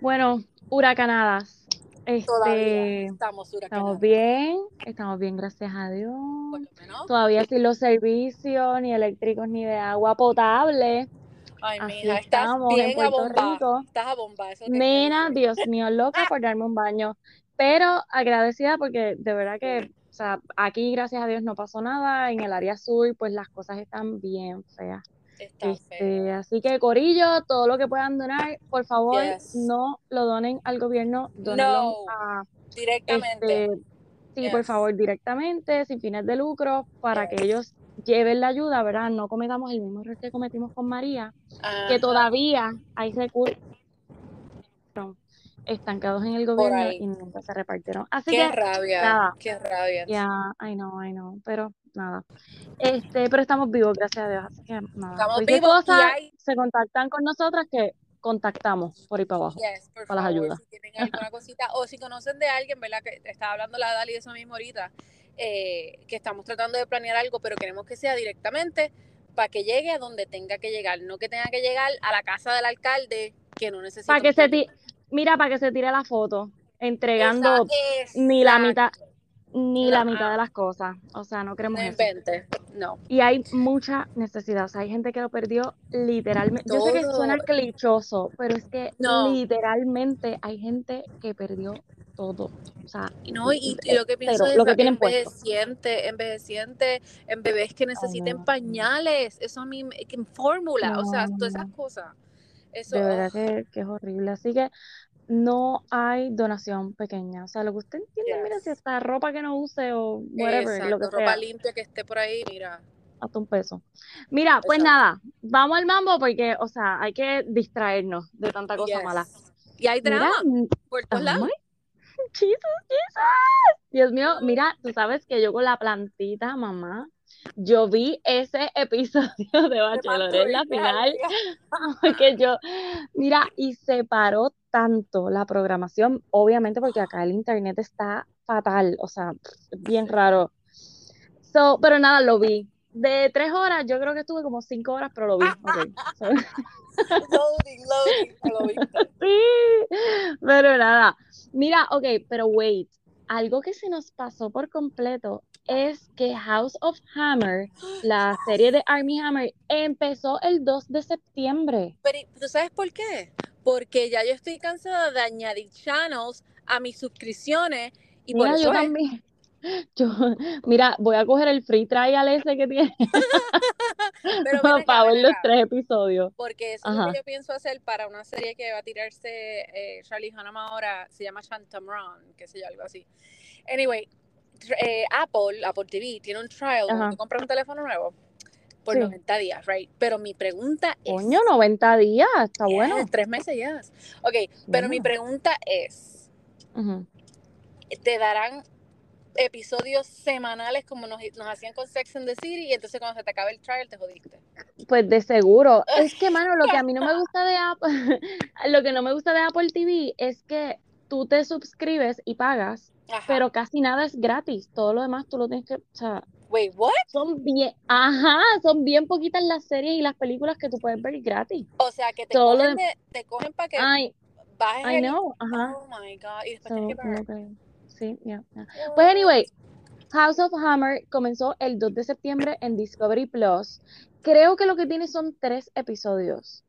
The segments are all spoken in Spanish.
Bueno, huracanadas. Todavía Este, estamos huracanadas. estamos bien, estamos bien, gracias a Dios. Por lo menos. Todavía sin los servicios, ni eléctricos, ni de agua potable. Ay, Así mija, estás estamos en bien a bomba. Rico. Estás a bomba. Eso quiero Dios mío, loca por darme un baño. Pero agradecida porque de verdad que, o sea, aquí gracias a Dios no pasó nada. En el área sur, pues las cosas están bien feas. Está Este, feo. así que, Corillo, todo lo que puedan donar, por favor, Yes. no lo donen al gobierno, dónenlo No. a Directamente. este, sí, por favor, directamente, sin fines de lucro, para Yes. que ellos lleven la ayuda, ¿verdad? No cometamos el mismo error que cometimos con María, que todavía hay recursos estancados en el gobierno y nunca se repartieron. Así Qué que, rabia. nada. Qué rabia. ya, I know, I know, pero nada. Este, pero estamos vivos, gracias a Dios, así que nada. Estamos vivos y cosa, hay se contactan con nosotras que contactamos por ahí para abajo. Yes, por para las ayudas. si tienen alguna cosita, o si conocen de alguien, ¿verdad? Que estaba hablando la Dali de eso mismo ahorita, eh, que estamos tratando de planear algo, pero queremos que sea directamente para que llegue a donde tenga que llegar, no que tenga que llegar a la casa del alcalde que no necesita. Para que se mira, para que se tire la foto, entregando ni la mitad, ni la mitad de las cosas. O sea, no queremos eso. no. Y hay mucha necesidad. O sea, hay gente que lo perdió literalmente. Yo sé que suena clichoso, pero es que No. literalmente hay gente que perdió todo. O sea, No, y, y lo que pienso es lo que tienen envejeciente, envejeciente, en bebés que necesiten pañales, eso a mí, fórmula, o sea, todas esas cosas. Eso, de verdad que, que es horrible. Así que no hay donación pequeña. O sea, lo que usted entiende, mira, si Yes. hasta ropa que no use o whatever, lo que ropa sea, limpia que esté por ahí, mira. hasta un peso. Mira, pues nada, vamos al mambo porque, o sea, hay que distraernos de tanta cosa Yes. mala. Y hay drama por todos lados. Jesus. Dios mío, mira, tú sabes que yo con la plantita, mamá, yo vi ese episodio de Bachelorette, la final, porque yo, mira, y se paró tanto la programación, obviamente porque acá el internet está fatal, o sea, bien raro. So, pero nada, lo vi. De tres horas, yo creo que estuve como cinco horas, pero lo vi. ok. So, Loading, loading. no lo viste. Sí, pero nada. Mira, ok, pero wait. Algo que se nos pasó por completo es que House of Hammer, la serie de Army Hammer, empezó el 2 de septiembre. Pero ¿tú sabes por qué? Porque ya yo estoy cansada de añadir channels a mis suscripciones y por Mira, eso yo es. también. Yo, mira, voy a coger el free trial ese que tiene Pero acá, para ver los tres episodios. Porque eso es lo Ajá. que yo pienso hacer para una serie que va a tirarse eh, Charlie Hunnam ahora, se llama Shantamron, qué sé yo, algo así. Anyway, eh, Apple, Apple TV, tiene un trial donde Ajá. tú compras un teléfono nuevo por Sí. 90 días, right? Pero mi pregunta es... Coño, 90 días, está Yes, bueno. Tres meses ya. Ok, pero mi pregunta es. ¿te darán episodios semanales como nos, nos hacían con Sex and the City y entonces cuando se te acabe el trial te jodiste? Pues de seguro. Es que, mano, lo que a mí no me gusta de Apple, lo que no me gusta de Apple TV es que tú te suscribes y pagas, Ajá. pero casi nada es gratis. Todo lo demás tú lo tienes que, o sea, Wait, what? son bien, ajá, son bien poquitas las series y las películas que tú puedes ver gratis. O sea, que te Todo cogen, de- de- te cogen para que Ay, bajes I el... know, ajá. Oh my God. Y después So, tienes que. Sí, ya, ya. Pues anyway, House of Hammer comenzó el 2 de septiembre en Discovery Plus. Creo que lo que tiene son tres episodios.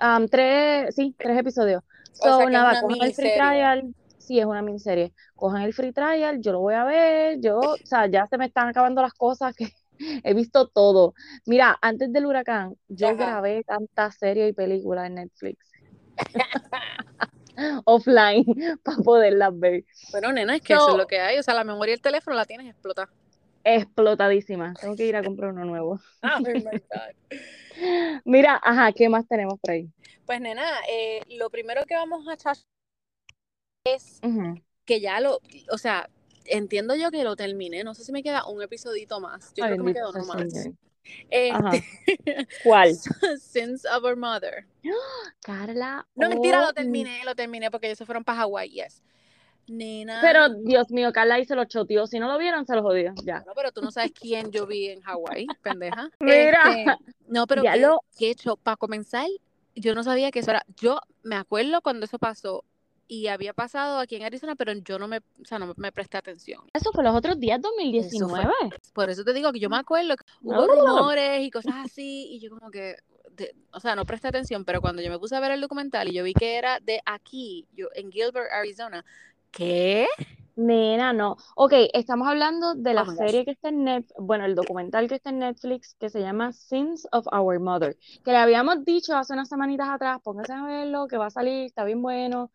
Um, tres, sí, tres episodios. O sea, So, que es nada, cojan el free trial. Sí, es una miniserie. Cojan el free trial, yo lo voy a ver. Yo, o sea, ya se me están acabando las cosas que he visto todo. Mira, antes del huracán, yo Ajá. grabé tantas series y películas en Netflix. Offline, para poderlas ver. Bueno, nena, es que eso So- es lo que hay. O sea, la memoria del teléfono la tienes explotada. explotadísima. Tengo que ir a comprar uno nuevo. Oh my God. Mira, ajá, ¿qué más tenemos por ahí? Pues, nena, eh, lo primero que vamos a es que ya lo, o sea, entiendo yo que lo terminé. No sé si me queda un episodito más. Yo Ay, creo que me sea uno más. Este. ¿Cuál? Sins of Our Mother. Carla. No, mentira, oh, lo terminé, lo terminé porque ellos se fueron para Hawái, yes. Nena. Pero, Dios mío, Carla ahí se lo choteó. Si no lo vieron, se lo jodió. Ya. No, pero tú no sabes quién yo vi en Hawái, pendeja. Mira. Este, no, pero Ya qué, lo- qué hecho. Para comenzar, yo no sabía que eso era. Yo me acuerdo cuando eso pasó. Y había pasado aquí en Arizona, pero yo no me, o sea, no me presté atención. Eso fue los otros días, 2019. Por eso te digo que yo me acuerdo que hubo rumores y cosas así, y yo como que, o sea, no presté atención, pero cuando yo me puse a ver el documental y yo vi que era de aquí, yo en Gilbert, Arizona, ¿qué? Nena, no. Ok, estamos hablando de la oh serie que está en Netflix, bueno, el documental que está en Netflix que se llama Sins of Our Mother, que le habíamos dicho hace unas semanitas atrás, pónganse a verlo, que va a salir, está bien bueno.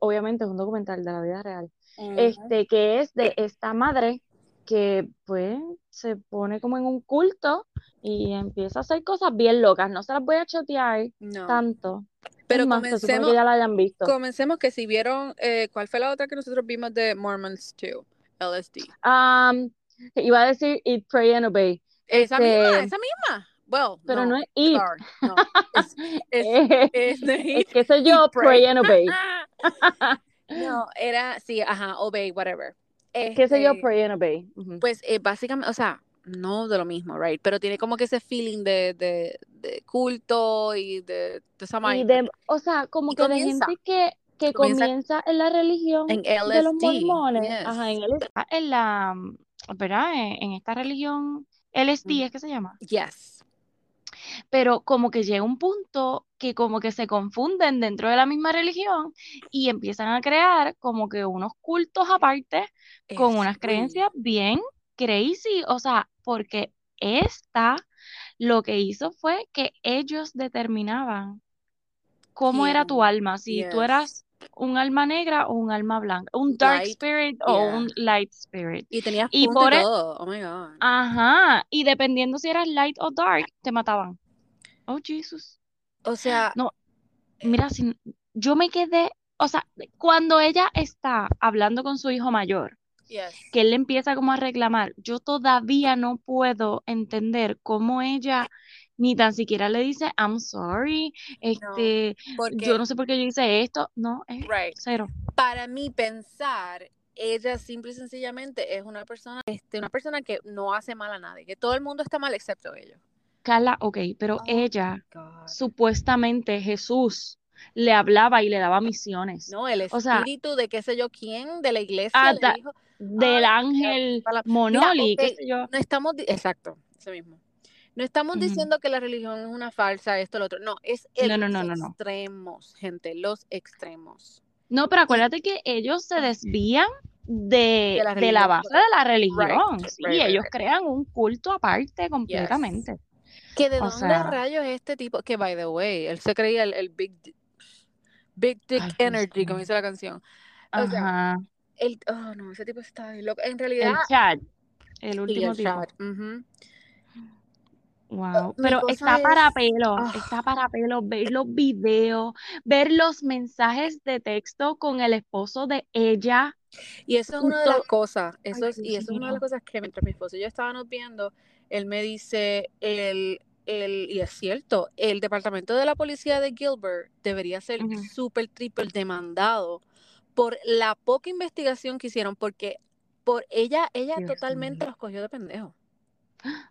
Obviamente es un documental de la vida real. Este, que es de esta madre que pues se pone como en un culto y empieza a hacer cosas bien locas. No se las voy a chotear tanto. Pero comencemos, que ya la hayan visto. Comencemos que si vieron, eh, ¿cuál fue la otra que nosotros vimos de Mormons 2? LSD. Um, iba a decir Eat, Pray and Obey. Esa misma, este, esa misma. Well, pero no, es Eat. No, es, es, es, que soy yo, Pray. and Obey. no, era, sí, ajá, Obey, whatever. ¿Qué sé yo, este, Pray and Obey? Pues eh, básicamente, o sea, no de lo mismo, right? Pero tiene como que ese feeling de, de, de culto y de, de esa y de, O sea, como que de gente que, que comienza, en la religión en de los mormones. Ajá, en, en la, ¿verdad? En, esta religión LSD, mm. ¿es que se llama? Yes. Pero como que llega un punto que como que se confunden dentro de la misma religión y empiezan a crear como que unos cultos aparte con unas creencias bien crazy, o sea, porque esta lo que hizo fue que ellos determinaban cómo era tu alma, si tú eras un alma negra o un alma blanca, un dark spirit o un light spirit. Y tenías y por e todo. Oh my god. Ajá, y dependiendo si eras light o dark, te mataban. Oh Jesus. O sea, no. Mira, si yo me quedé, o sea, cuando ella está hablando con su hijo mayor, que él le empieza como a reclamar, yo todavía no puedo entender cómo ella ni tan siquiera le dice, I'm sorry, este, yo no sé por qué yo hice esto, no, es cero. Para mí pensar, ella simple y sencillamente es una persona, este, una persona que no hace mal a nadie, que todo el mundo está mal excepto ellos. Carla, ok, pero oh ella, supuestamente Jesús, le hablaba y le daba misiones. No, el espíritu de qué sé yo quién, de la iglesia, le dijo, del ángel Monoli, qué sé yo. No estamos, exacto, eso mismo. No estamos diciendo que la religión es una falsa, esto, lo otro. No, es el los extremos, gente, los extremos. No, pero acuérdate que ellos se desvían de, la, base de la religión. sí, ellos crean un culto aparte completamente. Que de dónde rayos es este tipo, que by the way, él se creía el, Big Big Dick Energy, como dice la canción. Ajá. el, oh no, ese tipo está loco. En realidad. El chat. El último tipo. Wow, pero está para pelo, ah. está para pelo ver los videos, ver los mensajes de texto con el esposo de ella. Y eso es una de las cosas, eso es, y eso es una de las cosas que mientras mi esposo y yo estábamos viendo, él me dice, el, el, y es cierto, el departamento de la policía de Gilbert debería ser súper triple demandado por la poca investigación que hicieron, porque por ella, ella totalmente los cogió de pendejo.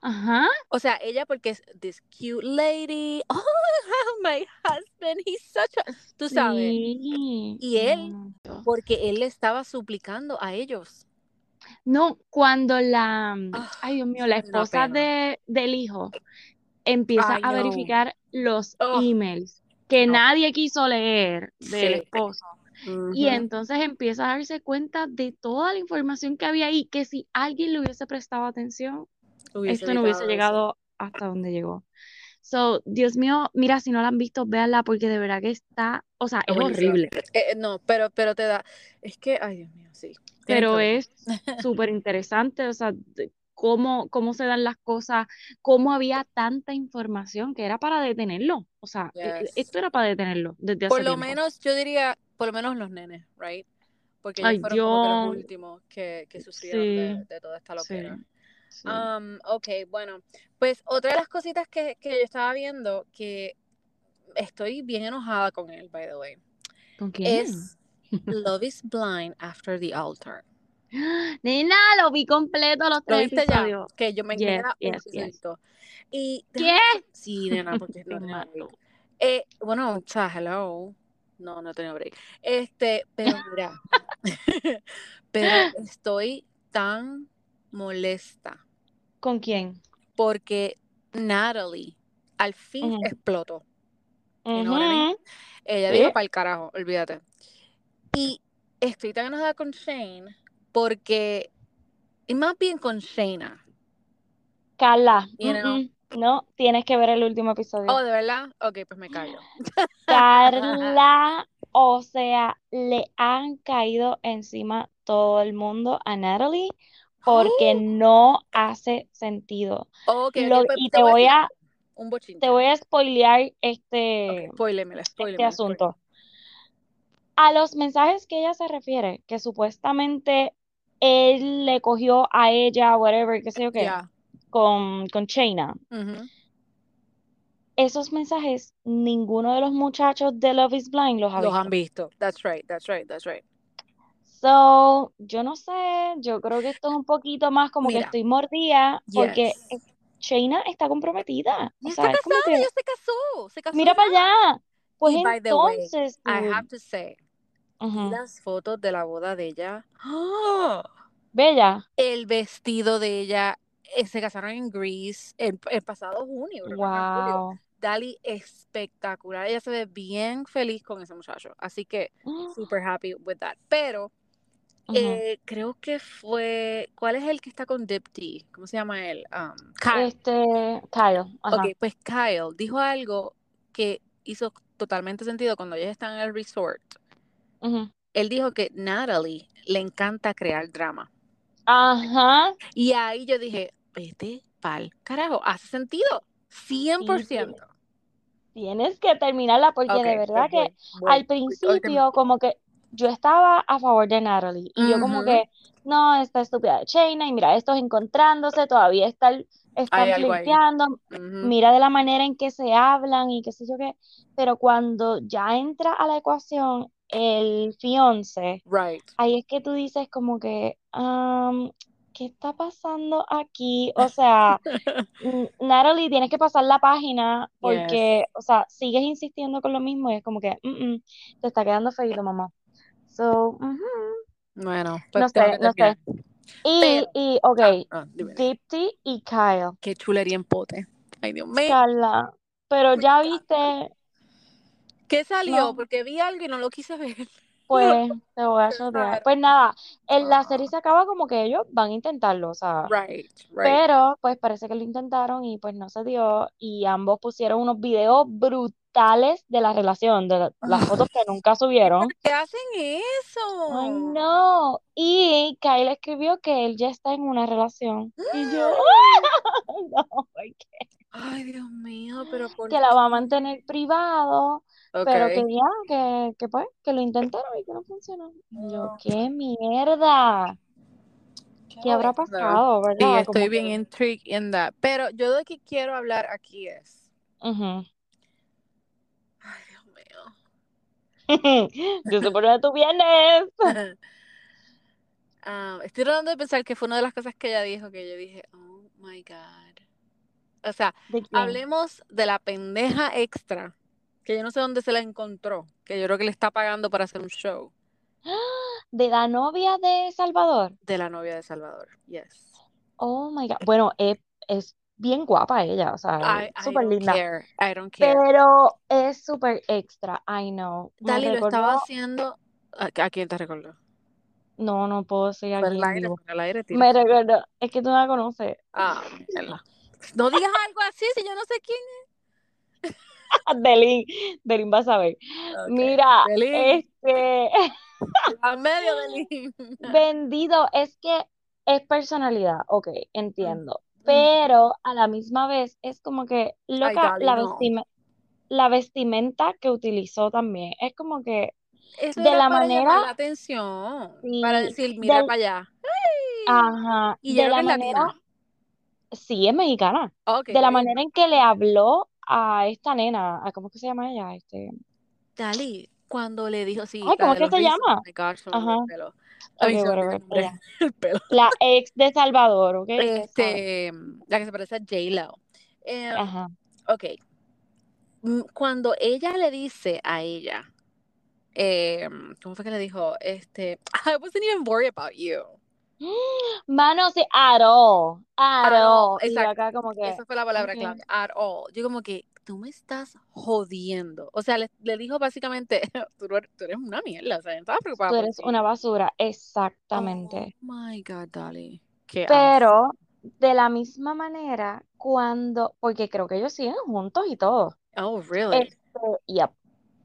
Ajá. O sea, ella porque es this cute lady. Oh, my husband, he's such a. Tú sabes. Y él, porque él le estaba suplicando a ellos. No, cuando la. Ah, ay, Dios mío, la esposa de, del hijo empieza a verificar los oh. emails que nadie quiso leer del esposo. Y entonces empieza a darse cuenta de toda la información que había ahí, que si alguien le hubiese prestado atención, esto no hubiese llegado hasta donde llegó. So, Dios mío, mira, si no la han visto, véanla porque de verdad que está, o sea, es horrible. Eh, no, pero, pero te da, es que, ay Dios mío, sí. Pero es súper interesante, o sea, cómo, cómo se dan las cosas, cómo había tanta información que era para detenerlo. O sea, e, e, esto era para detenerlo desde hace Por lo menos, yo diría, por lo menos los nenes, right? Porque ellos fueron como los últimos que, que sufrieron de, toda esta locura. Um, ok, bueno, pues otra de las cositas que, que, yo estaba viendo, que estoy bien enojada con él, by the way. ¿Con quién? Es Love is Blind After the Altar. Nena, lo vi completo los tres viste episodios. Ya? Que yo me quedé yes, yes, Y, ¿Qué? Sí, nena, porque no, eh, bueno, o sea, hello. No, no tenido break. Este, pero mira, pero estoy tan molesta ¿Con quién? porque Natalie al fin explotó. Ella dijo para el carajo, olvídate. Y estoy tan enojada con Shane porque, y más bien con Shayna. Carla, You know. mm, mm, no, tienes que ver el último episodio. Oh, ¿de verdad? Ok, pues me callo. Carla, o sea, le han caído encima todo el mundo a Natalie porque no hace sentido. Ok, ok, Lo- pues y te voy a un te voy a spoilear este, Ok, spoilémela, este spoilémela, asunto. A los mensajes que ella se refiere, que supuestamente él le cogió a ella, whatever, qué sé yo qué, con, con. Esos mensajes, ninguno de los muchachos de Love is Blind los ha Los visto. han visto. That's right, that's right, that's right. So, yo no sé, yo creo que esto es un poquito más como que Mira. estoy mordida porque Yes. Shayna está comprometida. Y O está sea, es como casada, que, ya se casó, se casó mira ya. para allá. Pues Y the way, entonces, I have to say, vi ujú, las fotos de la boda de ella. ¡Ah! Bella, El vestido de ella, eh, se casaron en Greece el, el pasado junio, que wow. Dali espectacular, ella se ve bien feliz con ese muchacho, así que super happy with that. Pero Eh, creo que fue, ¿cuál es el que está con Dipti? ¿Cómo se llama él? Um, Kyle. Este, Kyle, ajá. Ok, pues Kyle dijo algo que hizo totalmente sentido cuando ellos están en el resort. Él dijo que Natalie le encanta crear drama. Ajá. Y ahí yo dije, vete pa'l carajo, hace sentido, 100%. Tienes que terminarla porque de verdad pues que voy, al principio como que yo estaba a favor de Natalie y yo como que no, esta estúpida de Shayna y mira, estos encontrándose, todavía están, están flirteando, mira de la manera en que se hablan y qué sé yo qué, pero cuando ya entra a la ecuación el fiance, Right. ahí es que tú dices como que, um, ¿qué está pasando aquí? O sea, Natalie, tienes que pasar la página Yes. porque, o sea, sigues insistiendo con lo mismo y es como que, "Mm, mm, te está quedando feito, mamá. So, ujú, Bueno, pues no sé, no sé. Y, Pero, y, ok, ah, ah. Dipti y Kyle. Qué chulería en pote. Ay, Dios mío. Carla, pero Me ya encanta. viste, ¿Qué salió? no, Porque vi algo y no lo quise ver. Pues te voy a. Pues nada, en la Ah, serie se acaba como que ellos van a intentarlo, o sea, right, right. pero pues parece que lo intentaron y pues no se dio y ambos pusieron unos videos brutales de la relación, de la- las fotos que nunca ¿Y subieron. por qué hacen Ay, eso? no. Y Kyle escribió que él ya está en una relación. Y yo, no, ¿por qué? Ay, Dios mío, pero ¿por Que la va a mantener privado, pero que ya, que, que pues, que lo intentaron y que no funcionó. Y yo, qué mierda. qué ¿Qué habrá pasado, Sí, verdad? estoy Como bien que, intrigued in that. Pero yo de que quiero hablar aquí es. ujú. Ay, Dios mío. Yo sé por dónde tú vienes. Ah, estoy tratando de pensar que fue una de las cosas que ella dijo que yo dije, oh my God. O sea, hablemos de la pendeja extra, que yo no sé dónde se la encontró, que yo creo que le está pagando para hacer un show De la novia de Salvador. de la novia de Salvador. Yes. Oh my God. Bueno, es, es bien guapa ella, o sea, súper linda. care. I don't care. Pero es súper extra, I know. Dali lo estaba haciendo. ¿A, quién te recordó? no, no puedo decir aquí aire, aire, tira. Me recordó, es que tú no la conoces. Ah. No digas algo así si yo no sé quién es. Delin, Delin va a saber. Mira, Delin, este, a medio Delin. vendido, es que es personalidad, ok, entiendo. mm. Pero a la misma vez es como que, Ay, loca, la no. vestimenta, la vestimenta que utilizó también. Es como que Eso de era la para manera, la atención, para decir, mira del, para allá. ¡Ay! ajá, Y de la manera, latina. sí, es mexicana. De la manera en que le habló a esta nena, a ¿cómo es que se llama ella? Este, Dali, cuando le dijo, sí, ay, ¿cómo es que se llama? La ex de Salvador, ok. Este, la que se parece a J-Lo. Em, Ajá, ok, Mm, cuando ella le dice a ella eh, ¿cómo fue que le dijo? Este, I wasn't even worried about you. Mano, sí, at all, at At all, all. Y acá como que, Esa fue la palabra clave, at all. Yo como que, tú me estás jodiendo. O sea, le, le dijo básicamente, tú, eres- tú eres una mierda, o sea, estaba preocupada tú eres una basura, Oh exactamente. my God, Dali. Qué Pero de la misma manera, cuando, porque creo que ellos siguen juntos y todo. Oh, really? Este, yep.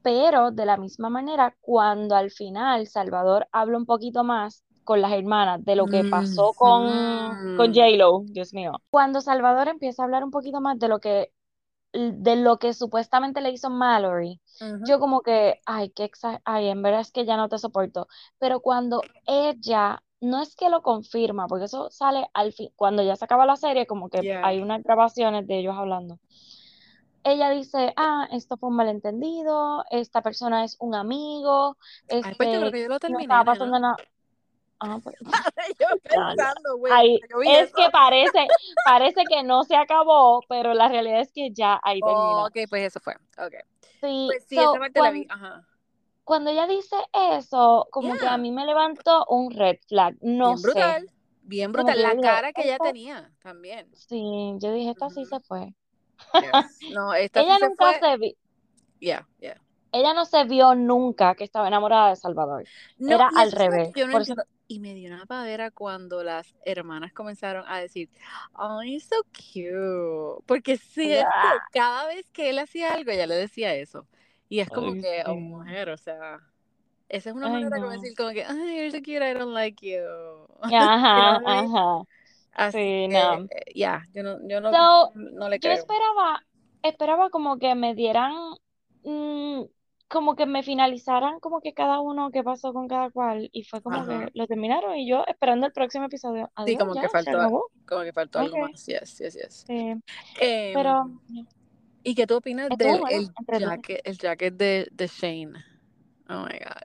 Pero de la misma manera, cuando al final Salvador habla un poquito más con las hermanas de lo que pasó con, con Ujú. J-Lo, Dios mío. Cuando Salvador empieza a hablar un poquito más de lo que, de lo que supuestamente le hizo Mallory, yo como que, ay, qué ay, en verdad es que ya no te soporto. Pero cuando ella, no es que lo confirma, porque eso sale al fin, cuando ya se acaba la serie, como que Yeah. hay unas grabaciones de ellos hablando. Ella dice, ah, esto fue un malentendido, esta persona es un amigo, Ay, pues yo creo este, que yo lo no estaba pasando nada. Ah, pues, Yo pensando, güey, es eso. que parece, parece que no se acabó, pero la realidad es que ya ahí Oh, termina. ok, pues eso fue. Ok. Sí, Pues sí, so, esa parte la cuan- vi. Ajá. cuando ella dice eso, como que a mí me levantó un red flag, no Bien sé, brutal. Bien brutal. La dije, cara que ella esta, tenía también. sí, yo dije, esta sí se fue. Yes. No, esta sí Ella se nunca fue. se vi, Yeah, yeah. ella no se vio nunca que estaba enamorada de Salvador. No, Era al revés. yo no Por entiendo. Y me dio una pavera cuando las hermanas comenzaron a decir, oh, he's so cute. Porque si es que ¡ah! cada vez que él hacía algo, ella le decía eso. Y es como Ay, que, oh, mujer, o sea, esa es una Ay, manera como no. decir como que, ay, you're so cute, I don't like you. Ajá, ajá. Así Sí, no. eh, ya, yo no, yo no, So, no le yo creo. esperaba, esperaba como que me dieran, mm, como que me finalizaran como que cada uno qué pasó con cada cual y fue como Ajá. que lo terminaron y yo esperando el próximo episodio. Sí, Adiós, como ya, que faltó, como que faltó algo Ok, más. Yes, yes, yes. sí. Em, Pero ¿y qué tú opinas del bueno, el jacket, el jacket de, de Shane? Oh my God.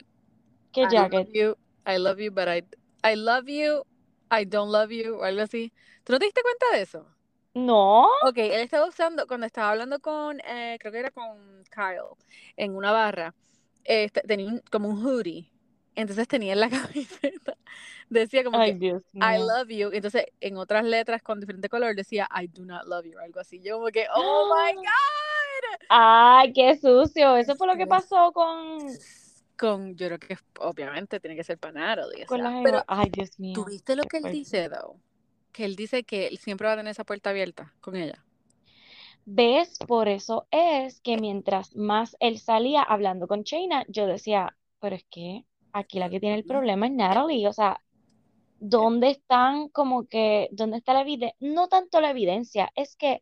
¿Qué I love jacket? you, I love you, but I, I love you, I don't love you, o algo así. ¿Tú no te diste cuenta de eso? No, Ok, él estaba usando, cuando estaba hablando con, eh, creo que era con Kyle, en una barra, eh, este, tenía un- como un hoodie. Entonces tenía en la camiseta, decía como ay que Dios I love you. Entonces en otras letras con diferente color decía I do not love you, algo así. Yo como que, oh my God. Ay, qué sucio. Eso fue lo que Este, pasó con, con, yo creo que obviamente tiene que ser para Natalie, o con sea, la pero. Ay, Dios mío. ¿tuviste lo que él dice, though? Que él dice que él siempre va a tener esa puerta abierta con ella. ¿Ves? Por eso es que mientras más él salía hablando con Shayna, yo decía, pero es que aquí la que tiene el problema es Natalie. O sea, ¿dónde están como que, dónde está la evidencia? No tanto la evidencia, es que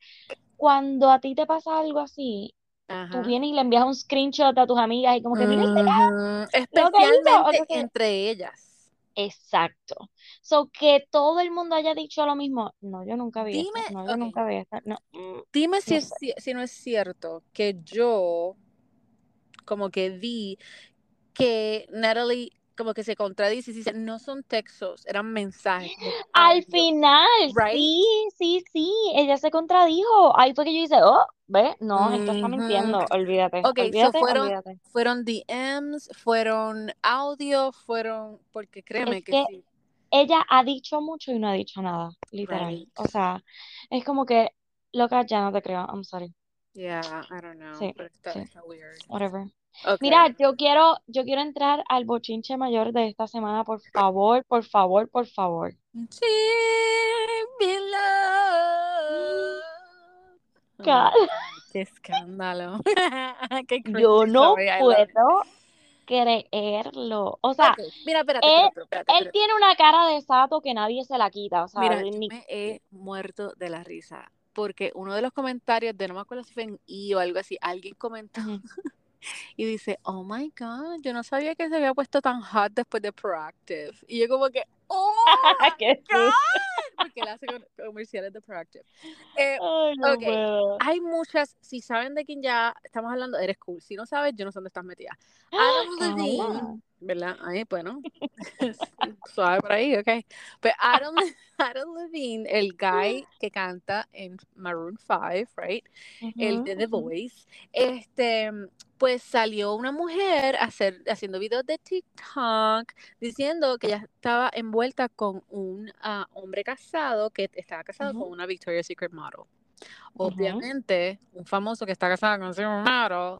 cuando a ti te pasa algo así, tú Ajá. vienes y le envías un screenshot a tus amigas y como que, mira este. Especialmente entre ellas. Exacto. So, que todo el mundo haya dicho lo mismo. No, yo nunca vi Dime, esto. No, yo nunca vi esto. No, mm, dime si, es, si no es cierto que yo como que vi que Natalie como que se contradice y dice, no son textos, eran mensajes, Al final, right? sí, sí, sí, ella se contradijo. Ahí fue que yo hice, oh, ve, no, esto está mintiendo, olvídate, Ok, so olvídate, fueron, olvídate. fueron DMs, fueron audio, fueron, porque créeme Es que que sí, ella ha dicho mucho y no ha dicho nada, literal. right? O sea, es como que, loca, ya no te creo, I'm sorry. Yeah, I don't know, Sí, pero está, sí, weird. whatever. Mira, yo quiero, yo quiero entrar al bochinche mayor de esta semana, por favor, por favor, por favor. Deep in love. Oh God, qué escándalo. Qué yo no puedo creerlo. O sea, mira, espérate, él, espérate, espérate, él tiene una cara de sato que nadie se la quita. O sea, Mira, yo ni... me he muerto de la risa porque uno de los comentarios de no me acuerdo si fue en I o algo así, alguien comentó. y dice, oh my God, yo no sabía que se había puesto tan hot después de Proactive. Y yo como que, ¡Oh! ¡Qué God! Porque él hace comerciales de Proactive. Eh, Ay, no ok. puedo. hay muchas, si saben de quién ya estamos hablando, eres cool. Si no sabes, yo no sé dónde estás metida. Adam Levine, Ala. ¿verdad? Ahí, bueno, suave por ahí, ok. Pero Adam, Adam Levine, el guy que canta en Maroon 5, right? el Ujú, de The. Voice, este, pues salió una mujer hacer, haciendo videos de TikTok diciendo que ella estaba envuelta con un ah, hombre casado que estaba casado con una Victoria's Secret model. Obviamente, un famoso que está casado con un model,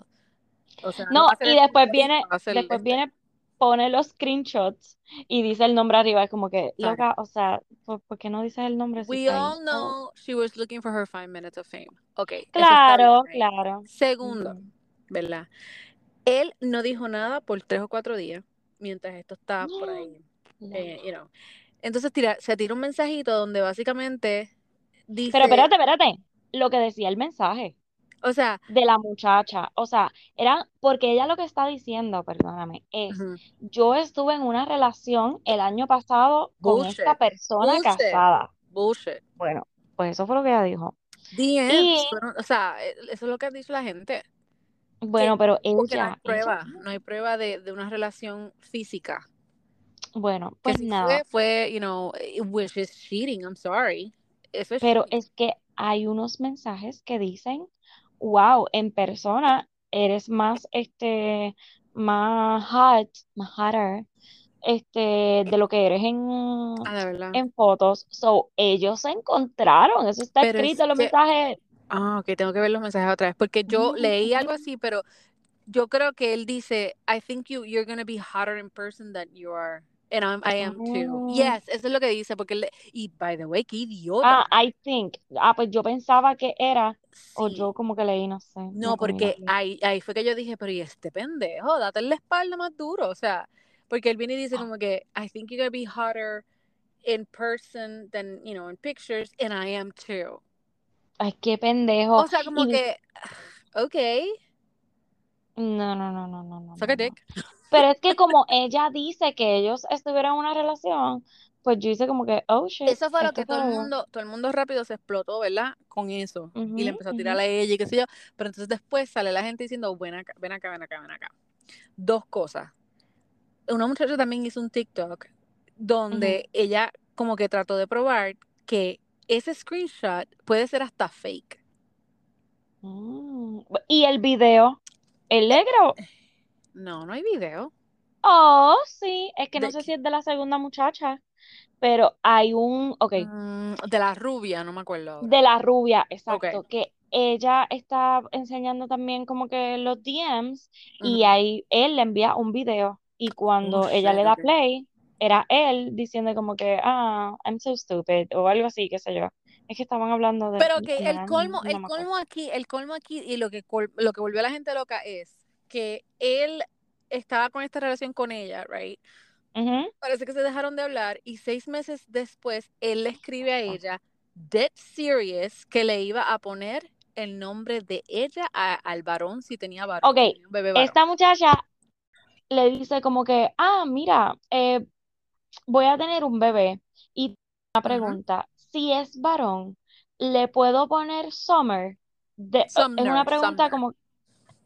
o sea, no y después viene, después este. viene, pone los screenshots y dice el nombre arriba, como que, loca, o sea, ¿por, por qué no dices el nombre We all Oh, know she was looking for her five minutes of fame. Ok, claro, claro. Segundo. ¿Verdad? Él no dijo nada por tres o cuatro días mientras esto está por ahí, eh, you know. Entonces tira, se tira un mensajito donde básicamente Pero dice, espérate, espérate, lo que decía el mensaje o sea, de la muchacha, o sea, era porque ella lo que está diciendo, perdóname, es, yo estuve en una relación el año pasado con esta persona bullshit, casada. bullshit. Bueno, pues eso fue lo que ella dijo. DMs, Y fueron- o sea, eh, eso es lo que ha dicho la gente. Bueno, pero porque no hay ella, ella, prueba, no hay prueba de, de una relación física. bueno, pues si nada, fue, fue, you know, which is cheating, I'm sorry. Eso es pero cheating. es que hay unos mensajes que dicen, wow, en persona eres más, este, más hot, más hotter, este, de lo que eres en, Ah, en fotos. So, ellos se encontraron, eso está Pero escrito en los que, mensajes. Ah, ok, tengo que ver los mensajes otra vez, porque yo leí algo así, pero yo creo que él dice, I think you, you're gonna be hotter in person than you are. And I'm, I am too. Mm, Yes, eso es lo que dice, porque él, y by the way, qué idiota. Ah, I think. Ah, pues yo pensaba que era, o Sí. yo como que leí, no sé, No, porque ahí, ahí fue que yo dije, pero y este pendejo, date en la espalda más duro. O sea, porque él viene y dice como que, I think you're gonna be hotter in person than, you know, in pictures, and I am too. Ay, qué pendejo. O sea, como Y que, ok, no, no, no, no, no, no, suck a no. Pero es que como ella dice que ellos estuvieron en una relación, pues yo hice como que, oh shit, Eso fue lo que todo el mundo, todo el mundo rápido se explotó, ¿verdad? Con eso. Y le empezó a tirar a ella y qué sé yo. Pero entonces después sale la gente diciendo, ven acá, ven acá, ven acá, ven acá. Dos cosas. Una muchacha también hizo un TikTok donde ella como que trató de probar que ese screenshot puede ser hasta fake. Mm, Y el video, el negro, No, no hay video. oh, sí, es que no De, sé si es de la segunda muchacha, pero hay un, ok, mm, de la rubia, no me acuerdo ahora. de la rubia, exacto, que ella está enseñando también como que los DMs y ahí él le envía un video y cuando ella le da play, era él diciendo como que, ah, I'm so stupid o algo así, qué sé yo. Es que estaban hablando de, Pero que el colmo, el colmo aquí, el colmo aquí y lo que lo que volvió a la gente loca es que él estaba con esta relación con ella, right? Parece que se dejaron de hablar y seis meses después él le escribe a ella, dead serious, que le iba a poner el nombre de ella a- al varón si tenía varón, Ok, bebé varón. esta muchacha le dice como que, ah, mira, eh, voy a tener un bebé. Y una pregunta, si es varón, ¿le puedo poner Summer? De, es una Sumner, pregunta Sumner. como,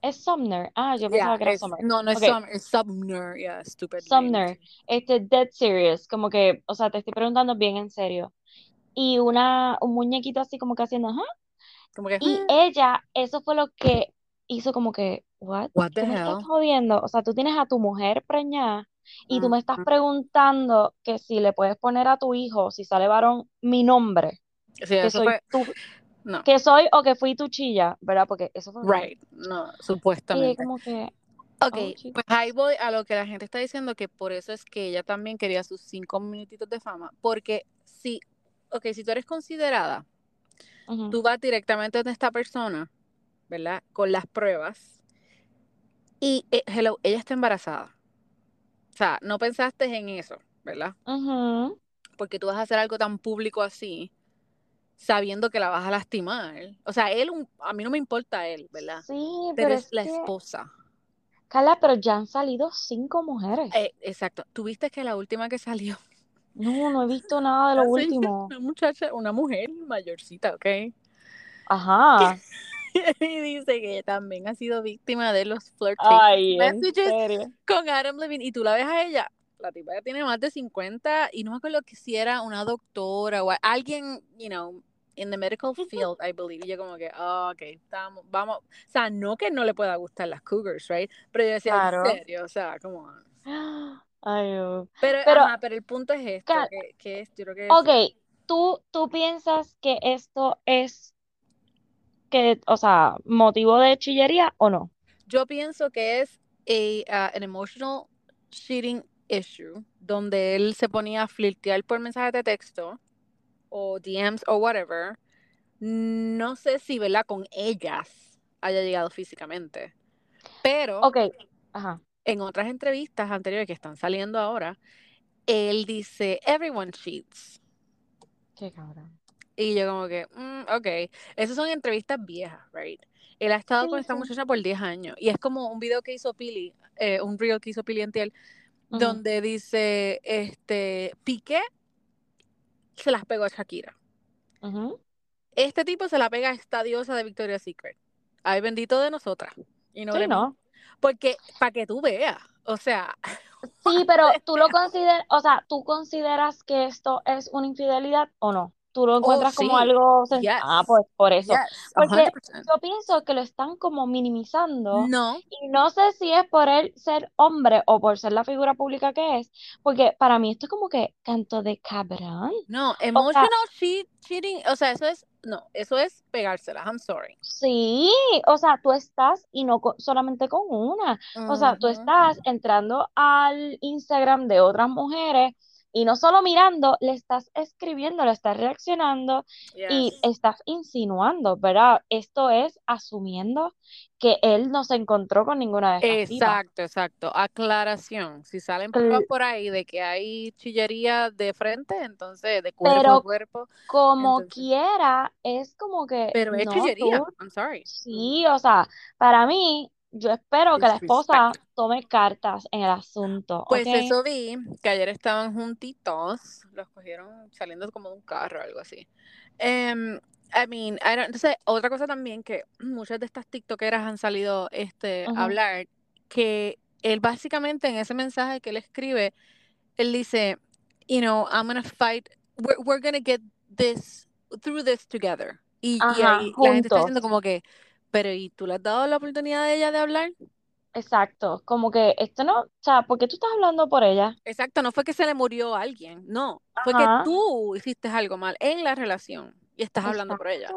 ¿es Sumner? Ah, yo Yeah, pensaba que era es, Summer. no, no es Sumner, es Sumner, yeah, stupid name. Sumner, este, dead serious, como que, o sea, te estoy preguntando bien en serio. Y una, un muñequito así como que haciendo, ajá. Como que, Y ella, eso fue lo que hizo como que, what? what the ¿Tú me estás hell? jodiendo? O sea, tú tienes a tu mujer preñada y tú me estás preguntando que si le puedes poner a tu hijo, si sale varón, mi nombre, Sí, que eso soy fue, tú, no, que soy o que fui tu chilla, ¿verdad? Porque eso fue right, no, y supuestamente. como que, Ok, oh, pues ahí voy a lo que la gente está diciendo, que por eso es que ella también quería sus cinco minutitos de fama, porque si, ok, si tú eres considerada, tú vas directamente de esta persona, ¿verdad? Con las pruebas, y, eh, hello, ella está embarazada. O sea, no pensaste en eso, ¿verdad? Porque tú vas a hacer algo tan público así, sabiendo que la vas a lastimar. O sea, él, un- a mí no me importa él, ¿verdad? Sí, Pero pero es es la que, esposa. Carla, pero ya han salido cinco mujeres. Eh, exacto. ¿Tuviste que la última que salió No, no he visto nada de lo último. Una muchacha, una mujer mayorcita, ¿ok? Ajá. y dice que también ha sido víctima de los flirt Ay, messages con Adam Levine. Y tú la ves a ella, la tipa ya tiene más de 50 y no me acuerdo que si era una doctora o alguien, you know, in the medical field, I believe. Y yo como que, oh, ok, estamos, vamos. O sea, no que no le pueda gustar las cougars, right? Pero yo decía, Claro. en serio, o sea, como... Ay, oh. Pero, Pero- ajá, pero el punto es esto, que, que es, yo creo que es- Ok, ¿tú, tú piensas que esto es que, o sea, motivo de chillería o no? Yo pienso que es a, uh, an emotional cheating issue, donde él se ponía a flirtear por mensajes de texto o DMs o whatever. No sé si, ¿verdad? Con ellas haya llegado físicamente. Pero Ok, ajá. en otras entrevistas anteriores que están saliendo ahora, él dice, everyone cheats. Qué cabrón. Y yo como que, mm, ok, esas son entrevistas viejas, right? Él ha estado Sí, con esta sí. muchacha por 10 años. Y es como un video que hizo Pili, eh, un reel que hizo Pili Entiel, Ujú. donde dice, este, Piqué se las pegó a Shakira. Este tipo se la pega a esta diosa de Victoria's Secret. Ay, bendito de nosotras. Y no Sí. ¿no? Porque, para que tú veas, o sea, Sí, pero tú lo consideras, o sea, ¿tú consideras que esto es una infidelidad o no? ¿Tú lo encuentras como Oh, sí. algo Yes. Ah, pues por eso. yes, Porque 100%. Yo pienso que lo están como minimizando No, y no sé si es por él ser hombre o por ser la figura pública que es, porque para mí esto es como que canto de cabrón. no, emotional cheat- cheating, o sea, eso es, no, eso es pegársela, I'm sorry. Sí, o sea, tú estás y no solamente con una. O sea, tú estás entrando al Instagram de otras mujeres y no solo mirando, le estás escribiendo, le estás reaccionando y estás insinuando, ¿verdad? Esto es asumiendo que él no se encontró con ninguna de estas tipas. Exacto, exacto. Aclaración. Si salen pruebas por ahí de que hay chillería de frente, entonces de cuerpo Pero a cuerpo, como entonces- quiera, es como que pero es no, chillería. tú, I'm sorry. sí, o sea, para mí, yo espero que la esposa Disrespect. tome cartas en el asunto, Pues ¿ok? eso vi, que ayer estaban juntitos, los cogieron saliendo como de un carro o algo así. Em, I mean, I don't- entonces, otra cosa también que muchas de estas tiktokeras han salido este, Ujú. a hablar, que él básicamente en ese mensaje que él escribe, él dice, you know, I'm gonna fight, we're, we're gonna get this, through this together. Y, y Ajá, ahí la gente está juntos. diciendo como que, pero ¿y tú le has dado la oportunidad a ella de hablar? Exacto, como que esto no, o sea, ¿por qué tú estás hablando por ella? Exacto, no fue que se le murió a alguien, no, fue que tú hiciste algo mal en la relación y estás hablando por ella.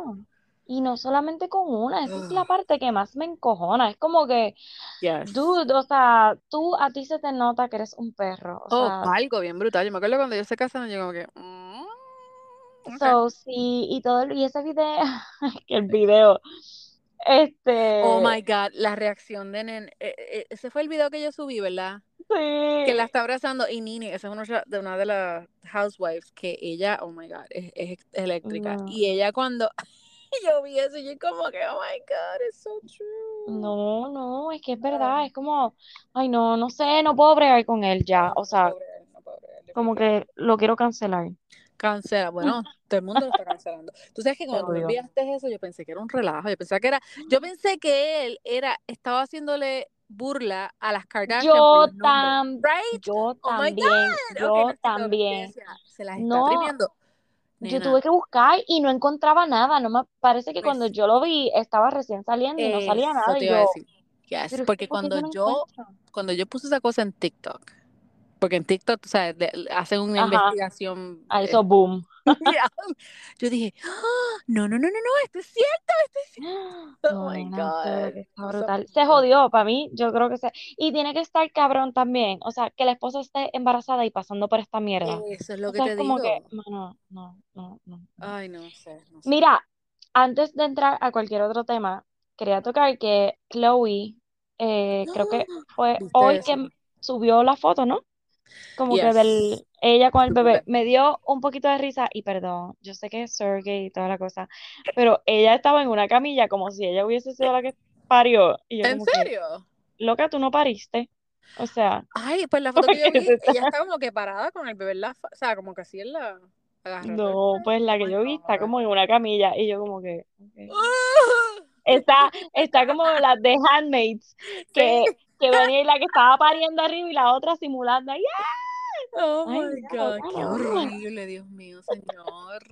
Y no solamente con una, esa es la Ugh. parte que más me encojona. Es como que, Yes. dude, o sea, tú a ti se te nota que eres un perro. O Oh, sea, algo bien brutal. Yo me acuerdo cuando ellos se casaron, yo como que, mm, ok. so, sí, y todo, y ese video, que el video, este, Oh my God, la reacción de Nen. eh, eh, ese fue el video que yo subí, ¿verdad? Que la sí, está abrazando y Nini, esa es una de una de las housewives que ella, oh my God, es, es eléctrica. No. Y ella cuando yo vi eso, yo como que, oh my God, it's so true. no, no, es que es verdad, es como, ay, no, no sé, no puedo bregar con él ya, o no sea, puedo bregar, no puedo bregar, como que lo quiero cancelar. Cancela, bueno, todo el mundo lo está cancelando. Tú sabes que cuando tú me enviaste eso, yo pensé que era un relajo, yo pensaba que era, yo pensé que él era, estaba haciéndole burla a las Kardashian Yo tam, right? yo Oh también, yo ok, no, sí, no, yo también. se las está No, yo tuve que buscar y no encontraba nada. No me parece que cuando pues yo lo vi estaba recién saliendo y no salía nada. te Y iba a yo, decir. Yes, porque ¿por qué yo cuando yo, cuando yo puse esa cosa en TikTok, porque en TikTok, o sea, de- hacen una Ajá, investigación a eh, eso boom. Yo dije, "Ah, no, no, no, no, no, esto es cierto, esto es cierto. Oh my God. está brutal. Se jodió para mí, yo creo que se... Y tiene que estar cabrón también. O sea, que la esposa esté embarazada y pasando por esta mierda. Eso es lo O que sea, te es como que, digo. no, no, no, no. Ay, no sé, no sé. Mira, antes de entrar a cualquier otro tema, quería tocar que Chloe, eh, creo que fue ¿Viste hoy eso? que subió la foto, ¿no? Como que del ella con el bebé. Me dio un poquito de risa y perdón, yo sé que es surrogate y toda la cosa, pero ella estaba en una camilla como si ella hubiese sido la que parió. Y yo ¿En que, serio? loca, tú no pariste. O sea, Ay, pues la foto que yo vi, ella está como que parada con el bebé en la o sea, como que así en la no, pues la que yo vi está como en una camilla y yo como que. Está, está como las de Handmaids, que, Sí. Que venía y la que estaba pariendo arriba y la otra simulando ahí. Oh Ay, my God, qué horrible, Dios mío, señor.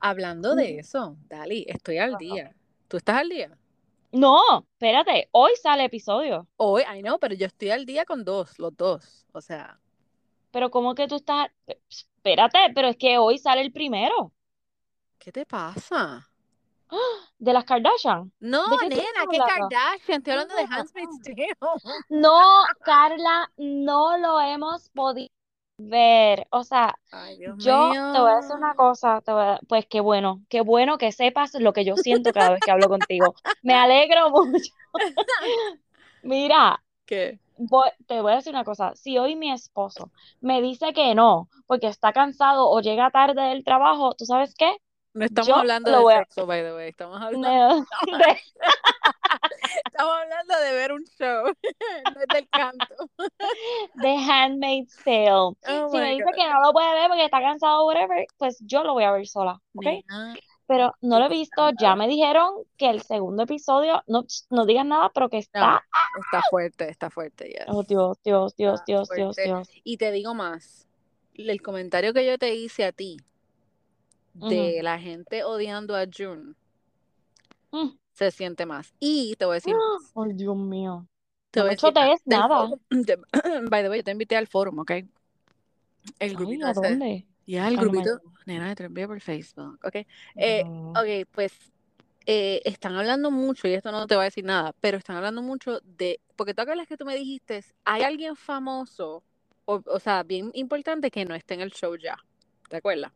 Hablando de eso, Dali, estoy al día. ¿Tú estás al día? No, espérate, hoy sale episodio. Hoy, I know, pero yo estoy al día con dos, los dos. O sea, Pero ¿cómo que tú estás? Espérate, pero es que hoy sale el primero ¿qué te pasa? de las Kardashian. No, ¿De qué tú nena, qué? Kardashian, estoy hablando de Handmaid's Tale. No, Carla, no lo hemos podido ver. O sea, Ay, yo te voy a decir una cosa, te voy a- pues qué bueno, qué bueno que sepas lo que yo siento cada vez que hablo contigo. Me alegro mucho. Mira, ¿Qué? voy- te voy a decir una cosa, si hoy mi esposo me dice que no, porque está cansado o llega tarde del trabajo, ¿tú sabes qué? No estamos Yo hablando de a- sexo, by the way. Estamos hablando, No, de- estamos hablando de ver un show, no es del canto. de Handmaid's Tale. Oh Si me dice God. que no lo puede ver porque está cansado o whatever, pues yo lo voy a ver sola, ¿ok? Pero no lo he visto, ya me dijeron que el segundo episodio, no, no digan nada, pero que no, está, está fuerte, está fuerte, yes. oh Dios, Dios, Dios, Está Dios, Dios. Dios. Y te digo más, el comentario que yo te hice a ti de la gente odiando a June Mm. se siente más. Y te voy a decir. Ay, Dios mío. Te No voy a decir Del nada. de- by the way, yo te invité al foro, ¿ok? El Ay, grupito ¿a dónde? Ya, el Ay, no me grupito. Nena, te envié por Facebook, ¿ok? Eh, No. ok, pues eh, están hablando mucho, y esto no te va a decir nada, pero están hablando mucho de, porque tú acuerdas que tú me dijiste, hay alguien famoso, o, o sea, bien importante que no esté en el show ya, ¿te acuerdas?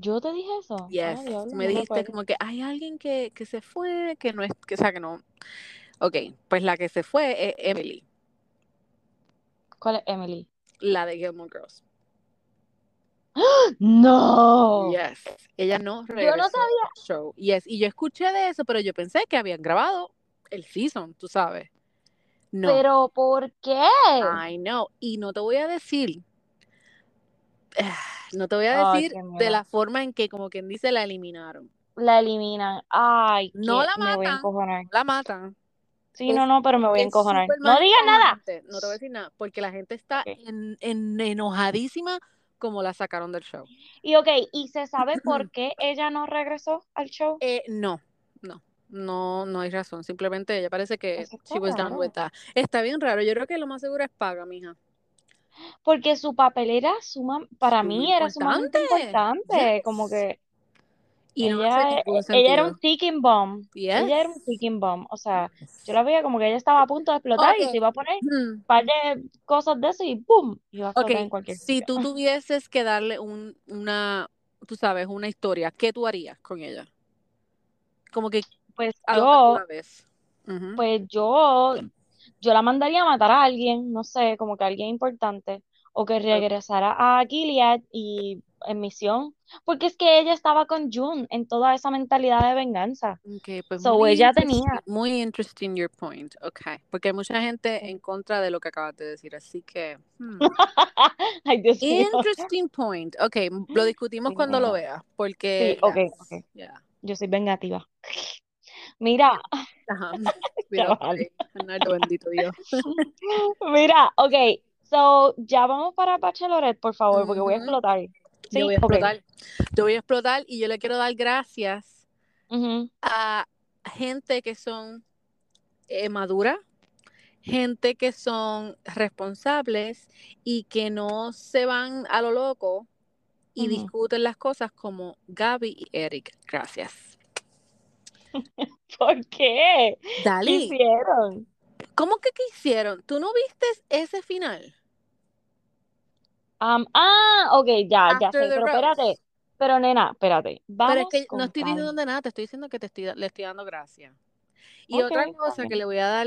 ¿Yo te dije eso? Yes, Ah, no me dijiste como que hay alguien que, que se fue, que no es, que, o sea, que no. Ok, pues la que se fue es Emily, ¿Cuál es Emily? la de Gilmore Girls. No. Yes, ella no Yo regresó no sabía. al show. Yes, y yo escuché de eso, pero yo pensé que habían grabado el season, tú sabes. No, ¿Pero por qué? I know. Y no te voy a decir, no te voy a decir de la forma en que, como quien dice, la eliminaron. La eliminan. Ay, No la matan, la matan. Sí, Es, no, no, pero me voy a encojonar. No digas nada. No te voy a decir nada, porque la gente está en, en- enojadísima como la sacaron del show. Y ok, ¿y se sabe por qué ella no regresó al show? Eh, no, no, no, no hay razón. Simplemente ella parece que she was done with that. Está bien raro. Yo creo que lo más seguro es paga, mija. Porque su papel era suma, para Muy mí era sumamente importante. Como que Y no hace ella, ningún ella era un ticking bomb. Ella era un ticking bomb. O sea, yo la veía como que ella estaba a punto de explotar y se iba a poner Hmm. un par de cosas de eso y ¡boom! Iba a explotar en cualquier si tú tuvieses que darle un, una, tú sabes, una historia, ¿qué tú harías con ella? Como que, Pues ¿a dónde tú yo, la ves? Ujú. pues yo, yo la mandaría a matar a alguien, no sé, como que alguien importante, o que regresara a Gilead y en misión, porque es que ella estaba con June en toda esa mentalidad de venganza. Ok, pues So muy ella tenía, muy interesting your point. Ok, porque hay mucha gente en contra de lo que acabas de decir, así que, hmm. ay Dios mío, Interesting point. Ok, lo discutimos Sí, cuando lo nena. veas, Sí, porque, ok, yes, ok, yeah. yo soy vengativa. Mira, Ajá. Mira. Arnaldo, bendito Dios. Mira, ok, so ya vamos para Bachelorette, por favor, porque voy a explotar. Yo ¿Sí? voy a explotar. Yo voy a explotar y yo le quiero dar gracias a gente que son eh, madura, gente que son responsables y que no se van a lo loco y discuten las cosas como Gaby y Eric. Gracias. ¿Por qué? ¿Qué hicieron? ¿cómo que qué hicieron? ¿Tú no viste ese final? Ah, ok, ya, ya sé, pero espérate, Rose. pero nena, espérate, Pero es que no estoy diciendo calma. de nada, te estoy diciendo que te estoy, le estoy dando gracias. Y otra cosa que le voy a dar,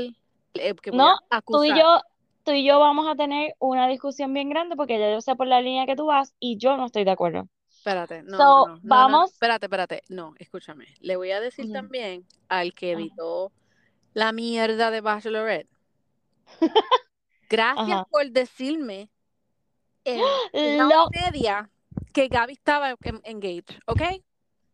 eh, que voy No, tú y yo, tú y yo vamos a tener una discusión bien grande porque ya yo sé por la línea que tú vas y yo no estoy de acuerdo. Espérate, no, So, no, no, no, vamos. espérate, espérate, no, escúchame. Le voy a decir también al que editó la mierda de Bachelorette. Gracias por decirme en la Lo- media que Gaby estaba en- engaged, ¿ok?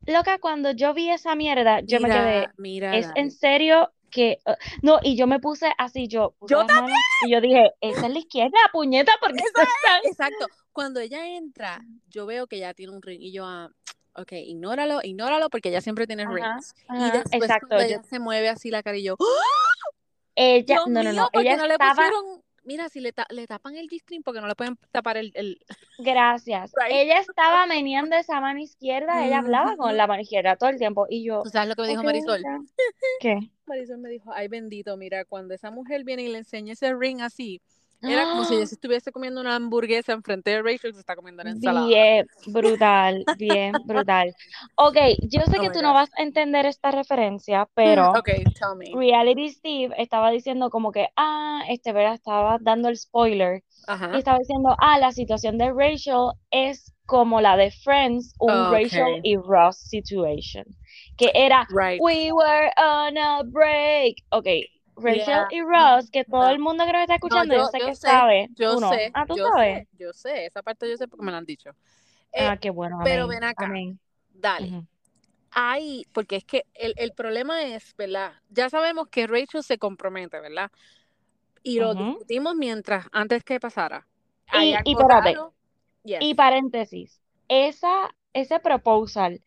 loca, cuando yo vi esa mierda, yo me Mira, quedé, mira, ¿es en serio que...? uh, no, y yo me puse así, yo puse Yo manos y yo dije, esa es la izquierda, puñeta, porque Esa. Exacto. Cuando ella entra, yo veo que ella tiene un ring y yo, ah, ok, ignóralo, ignóralo porque ella siempre tiene Ajá, rings. y después exacto, cuando yo- ella se mueve así la cara y yo, ¡Oh, ella, Dios no, no, mío, no, ¿por qué ella no le pusieron? Mira, si le, ta- le tapan el G-string porque no le pueden tapar el... el... gracias, Right. ella estaba meneando esa mano izquierda, ella hablaba con la mano izquierda todo el tiempo, y yo, ¿Tú sabes lo que me dijo Marisol? ya. ¿Qué? Marisol me dijo, ay bendito, mira, cuando esa mujer viene y le enseña ese ring así, era como si ella se estuviese comiendo una hamburguesa enfrente de Rachel que se está comiendo una ensalada. Bien, brutal, bien, brutal. Ok, yo sé Oh que tú no gosh. vas a entender esta referencia, pero Ok, tell me. Reality Steve estaba diciendo como que, ah, este, ¿verdad? Estaba dando el spoiler Ajá. y estaba diciendo, ah, la situación de Rachel es como la de Friends, un Ok. Rachel y Ross situation, que era, Right. we were on a break. Ok, Rachel Yeah. y Ross, que todo el mundo que nos está escuchando, yo, yo- sé yo que sé, sabe, Yo tú no. sé, Ah, tú yo sabes. sé, yo sé, esa parte yo sé porque me la han dicho. Eh, Ah, qué bueno, pero amén, ven acá. amén. dale. Ujú. Ahí, porque es que el, el problema es, ¿verdad? Ya sabemos que Rachel se compromete, ¿verdad? Y lo discutimos mientras, antes que pasara. Y- y espérate. Yes. Y paréntesis, esa, ese proposal,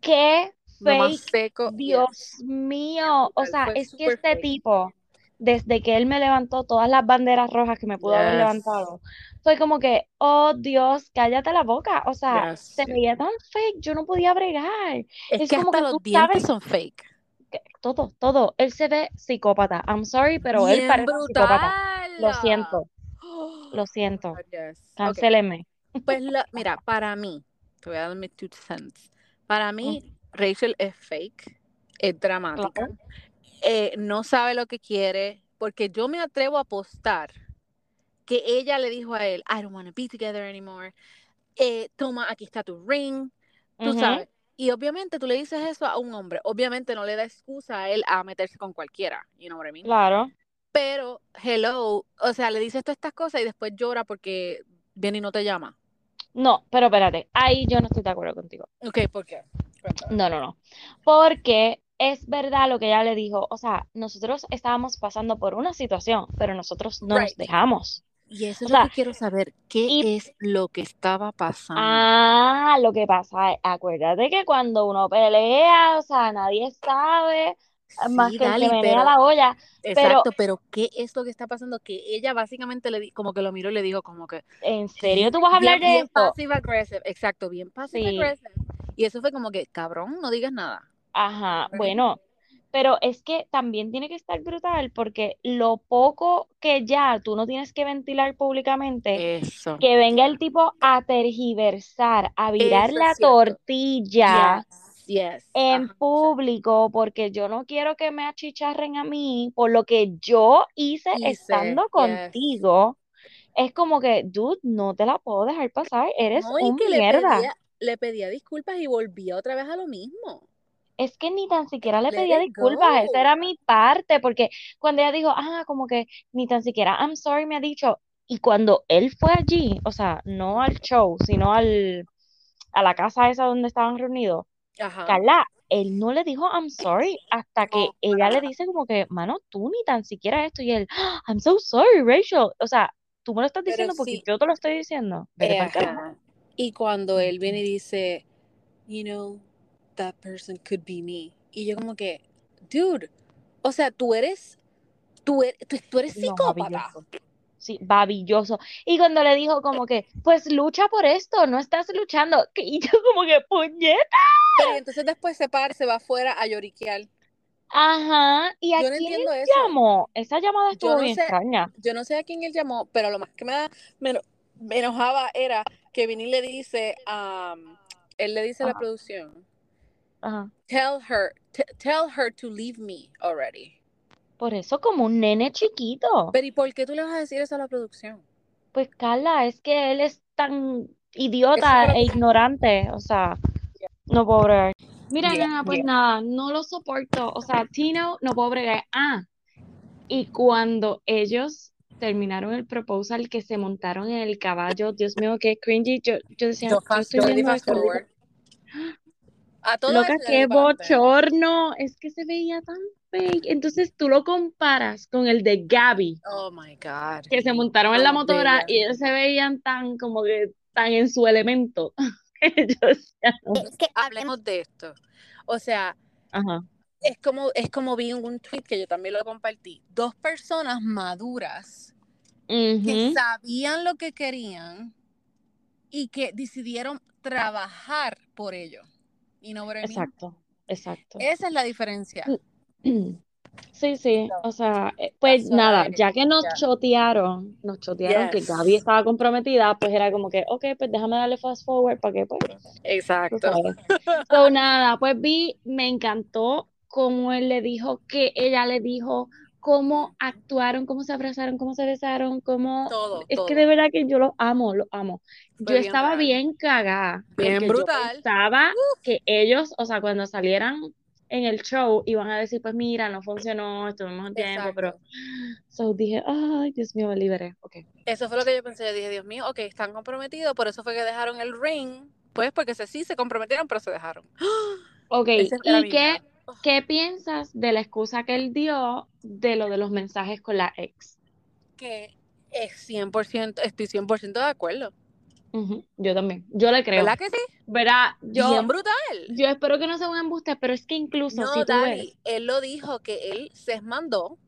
qué Más fake, seco. yes. Dios mío. O Brutal, sea, fue es que este fake. tipo, desde que él me levantó todas las banderas rojas que me pudo haber levantado, fue como que, oh Dios, cállate la boca. O sea, Yes. se veía tan fake, yo no podía bregar. Es, es que como hasta que los tú dientes sabes- son fake. que- todo, todo. Él se ve psicópata. I'm sorry, pero él parece un psicópata. brutal. Lo siento, lo siento. yes. Ok. Cancéleme. Pues la- mira, para mí, te voy a dar mis two cents. Para mí, Rachel es fake, es dramática, eh, no sabe lo que quiere, porque yo me atrevo a apostar que ella le dijo a él, I don't want to be together anymore. Eh, toma, aquí está tu ring, tú sabes. Y obviamente tú le dices eso a un hombre, obviamente no le da excusa a él a meterse con cualquiera, you know what I mean? Claro. Pero, hello, o sea, le dices todas estas cosas y después llora porque viene y no te llama. No, pero espérate, ahí yo no estoy de acuerdo contigo. Ok, ¿por qué? No, no, no. Porque es verdad lo que ella le dijo. O sea, nosotros estábamos pasando por una situación, pero nosotros no nos Right. dejamos. Y eso O es lo sea, que quiero saber. ¿Qué y- es lo que estaba pasando? Ah, lo que pasa es, acuérdate que cuando uno pelea, o sea, nadie sabe más sí, el Dali, que menea pero, la olla. exacto, pero ¿qué es lo que está pasando? Que ella básicamente le di, como que lo miró y le dijo como que ¿En serio tú vas a hablar bien, de bien esto? passive aggressive, exacto, bien passive Sí. aggressive. Y eso fue como que, cabrón, no digas nada. Ajá, bueno, pero es que también tiene que estar brutal porque lo poco que ya tú no tienes que ventilar públicamente, Eso. que venga el tipo a tergiversar, a virar Eso la tortilla Yes, yes. en ajá. público porque yo no quiero que me achicharren a mí por lo que yo hice Hice, estando yes. contigo. Es como que, dude, no te la puedo dejar pasar, eres No, un que le mierda. pedía, le pedía disculpas y volvía otra vez a lo mismo. Es que ni tan siquiera le Let pedía disculpas, esa era mi parte, porque cuando ella dijo, ah, como que ni tan siquiera I'm sorry me ha dicho, y cuando él fue allí, o sea, no al show, sino al, a la casa esa donde estaban reunidos, Ajá. Carla, él no le dijo I'm sorry hasta que ella para le dice como que, mano, tú ni tan siquiera esto, y él, "Ah, I'm so sorry, Rachel, o sea, tú me lo estás diciendo porque sí, yo te lo estoy diciendo, vete eh, ajá. Y cuando él viene y dice, you know, that person could be me. Y yo como que, dude, o sea, tú eres, tú eres, tú, eres No, psicópata. Sí, babilloso. Y cuando le dijo como que, pues lucha por esto, no estás luchando. Y yo como que, puñeta. Pero entonces después se para, se va afuera a lloriquear. Ajá. ¿Y a Yo no quién entiendo él eso. llamó? Esa llamada Yo estuvo no bien sé, extraña. yo no sé a quién él llamó, pero lo más que me, da, me, me enojaba era que Vinny le dice, um, él le dice a la producción, ajá. tell her, tell her to leave me already. Por eso como un nene chiquito. Pero ¿y por qué tú le vas a decir eso a la producción? Pues Carla, es que él es tan idiota e ignorante. O sea, no puedo bregar. Mira, Yeah, nena, pues yeah. nada, no lo soporto. O sea, Tino, no puedo bregar. Ah, y cuando ellos terminaron el proposal que se montaron en el caballo. Dios mío, qué cringy. Yo, yo decía, Yo fast, estoy yo di viendo fast esto, digo, forward. A todo Loca, qué bochorno. Es que se veía tan fake. Entonces tú lo comparas con el de Gaby, Oh my God. que se montaron en la Tan motora y ellos se veían tan como que tan en su elemento. Yo decía, no. Es que hablemos de esto. O sea, Ajá. es como, es como vi en un tweet que yo también lo compartí. Dos personas maduras que sabían lo que querían y que decidieron trabajar por ello. Know what I mean? Exacto, exacto. Esa es la diferencia. Sí, sí, o sea, eh, pues nada, ya que nos chotearon, nos chotearon que. Gaby estaba comprometida, pues era como que, ok, pues déjame darle fast forward para que, pues, Exacto. sabes. So, nada, pues vi, me encantó cómo él le dijo que ella le dijo cómo actuaron, cómo se abrazaron, cómo se besaron, cómo... Todo, Es todo. que de verdad que yo los amo, los amo. Fue Yo bien estaba bien cagada, Bien porque yo brutal. pensaba que ellos, o sea, cuando salieran en el show, iban a decir, pues mira, no funcionó, estuvimos un tiempo, pero... Exacto. So dije, ay, Dios mío, me liberé. Ok. Eso fue lo que yo pensé. Yo dije, Dios mío, ok, están comprometidos, por eso fue que dejaron el ring. Pues porque se, sí se comprometieron, pero se dejaron. Ok, ¿y mi qué, piensas de la excusa que él dio de lo de los mensajes con la ex? Que es 100%, estoy 100% de acuerdo. Ujú, Yo también, yo le creo. ¿Verdad que sí? Verá, yo, Bien brutal. yo espero que no sea un embuste, pero es que incluso No, si tú ves, él lo dijo que él se mandó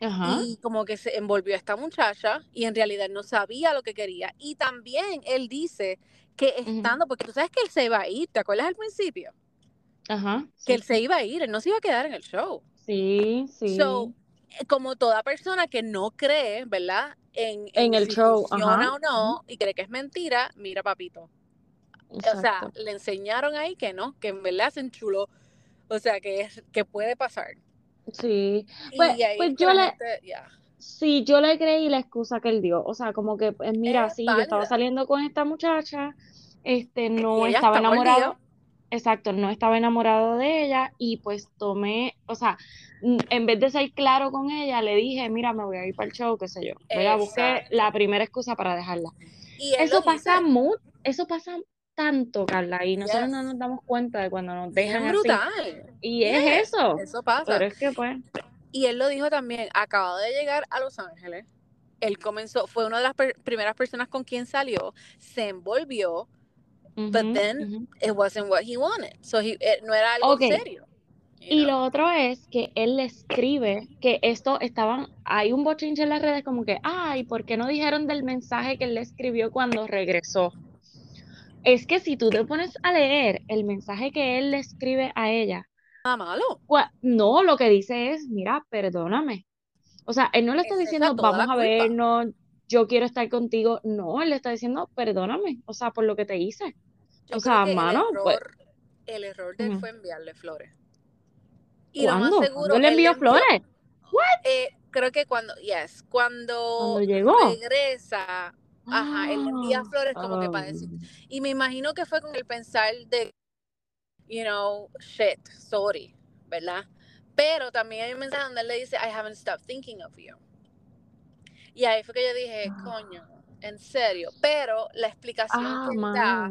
ajá, y como que se envolvió a esta muchacha y en realidad no sabía lo que quería. Y también él dice que estando, porque tú sabes que él se iba a ir, ¿te acuerdas al principio? Ajá, Que él se iba a ir, él no se iba a quedar en el show. sí, sí, So, eh, como toda persona que no cree, ¿verdad? En, en el si show, funciona ajá, o no y cree que es mentira, mira, papito. O sea, le enseñaron ahí que no, que en verdad se enchuló. O sea, que, es, que puede pasar. sí, pues, Y ahí pues es que yo le, ya, sí, yo le creí la excusa que él dio, o sea, como que, pues mira, es sí, yo estaba saliendo con esta muchacha, este, no estaba enamorado, exacto, no estaba enamorado de ella y pues tomé, o sea, en vez de ser claro con ella, le dije, mira, me voy a ir para el show, qué sé yo, ¿verdad? Busqué la primera excusa para dejarla. Y Eso pasa mu- eso pasa tanto, Carla, y nosotros no nos damos cuenta de cuando nos dejan así. brutal. Y es eso, eso pasa. pero es que pues, Y él lo dijo también, acabado de llegar a Los Ángeles, él comenzó, fue una de las per- primeras personas con quien salió, se envolvió, but then it wasn't what he wanted. So he, eh, no era algo serio. you Y lo otro es que él le escribe que esto estaban, hay un bochinche en las redes como que, ay, ¿por qué no dijeron del mensaje que él le escribió cuando regresó? Es que si tú te pones a leer el mensaje que él le escribe a ella, Nada malo. no, lo que dice es, mira, perdóname. O sea, él no le está diciendo, vamos a vernos, yo quiero estar contigo. No, él le está diciendo, perdóname, o sea, por lo que te hice. Yo O sea, que el mano, pues, error, el error de él fue enviarle flores. Y lo más ¿cuándo? seguro, ¿Cuándo le envió flores? eh, creo que cuando, yes, ¿Cuándo cuando llegó? regresa, ajá, él envía Ah, flores como que para decir, um, y me imagino que fue con el pensar de, you know, shit, sorry, ¿verdad? Pero también hay un mensaje donde él le dice, I haven't stopped thinking of you. Y ahí fue que yo dije, coño, en serio. Pero la explicación ah, que él da,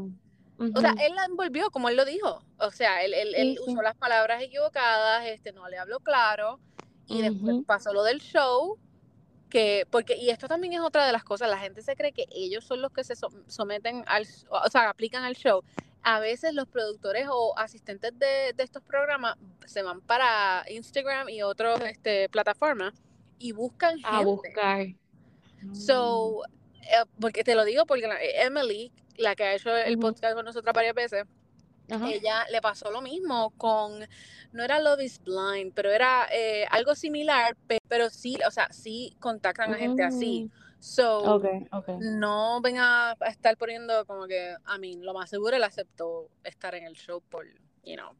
o sea, él la envolvió como él lo dijo. O sea, él, él, él Sí, usó las palabras equivocadas, este, no le habló claro. Y después pasó lo del show, que, porque, y esto también es otra de las cosas, la gente se cree que ellos son los que se som- someten al, o sea, aplican al show. A veces los productores o asistentes de, de estos programas se van para Instagram y otras este, plataformas y buscan A gente. buscar. Mm. So, eh, porque te lo digo porque la- eh, Emily, la que ha hecho el podcast con nosotras varias veces, ella le pasó lo mismo con, no era Love is Blind, pero era eh, algo similar, pe- pero sí, o sea, sí contactan a gente así. Mm, So, no ven a, a estar poniendo como que, a mí, lo más seguro él aceptó estar en el show por, you know,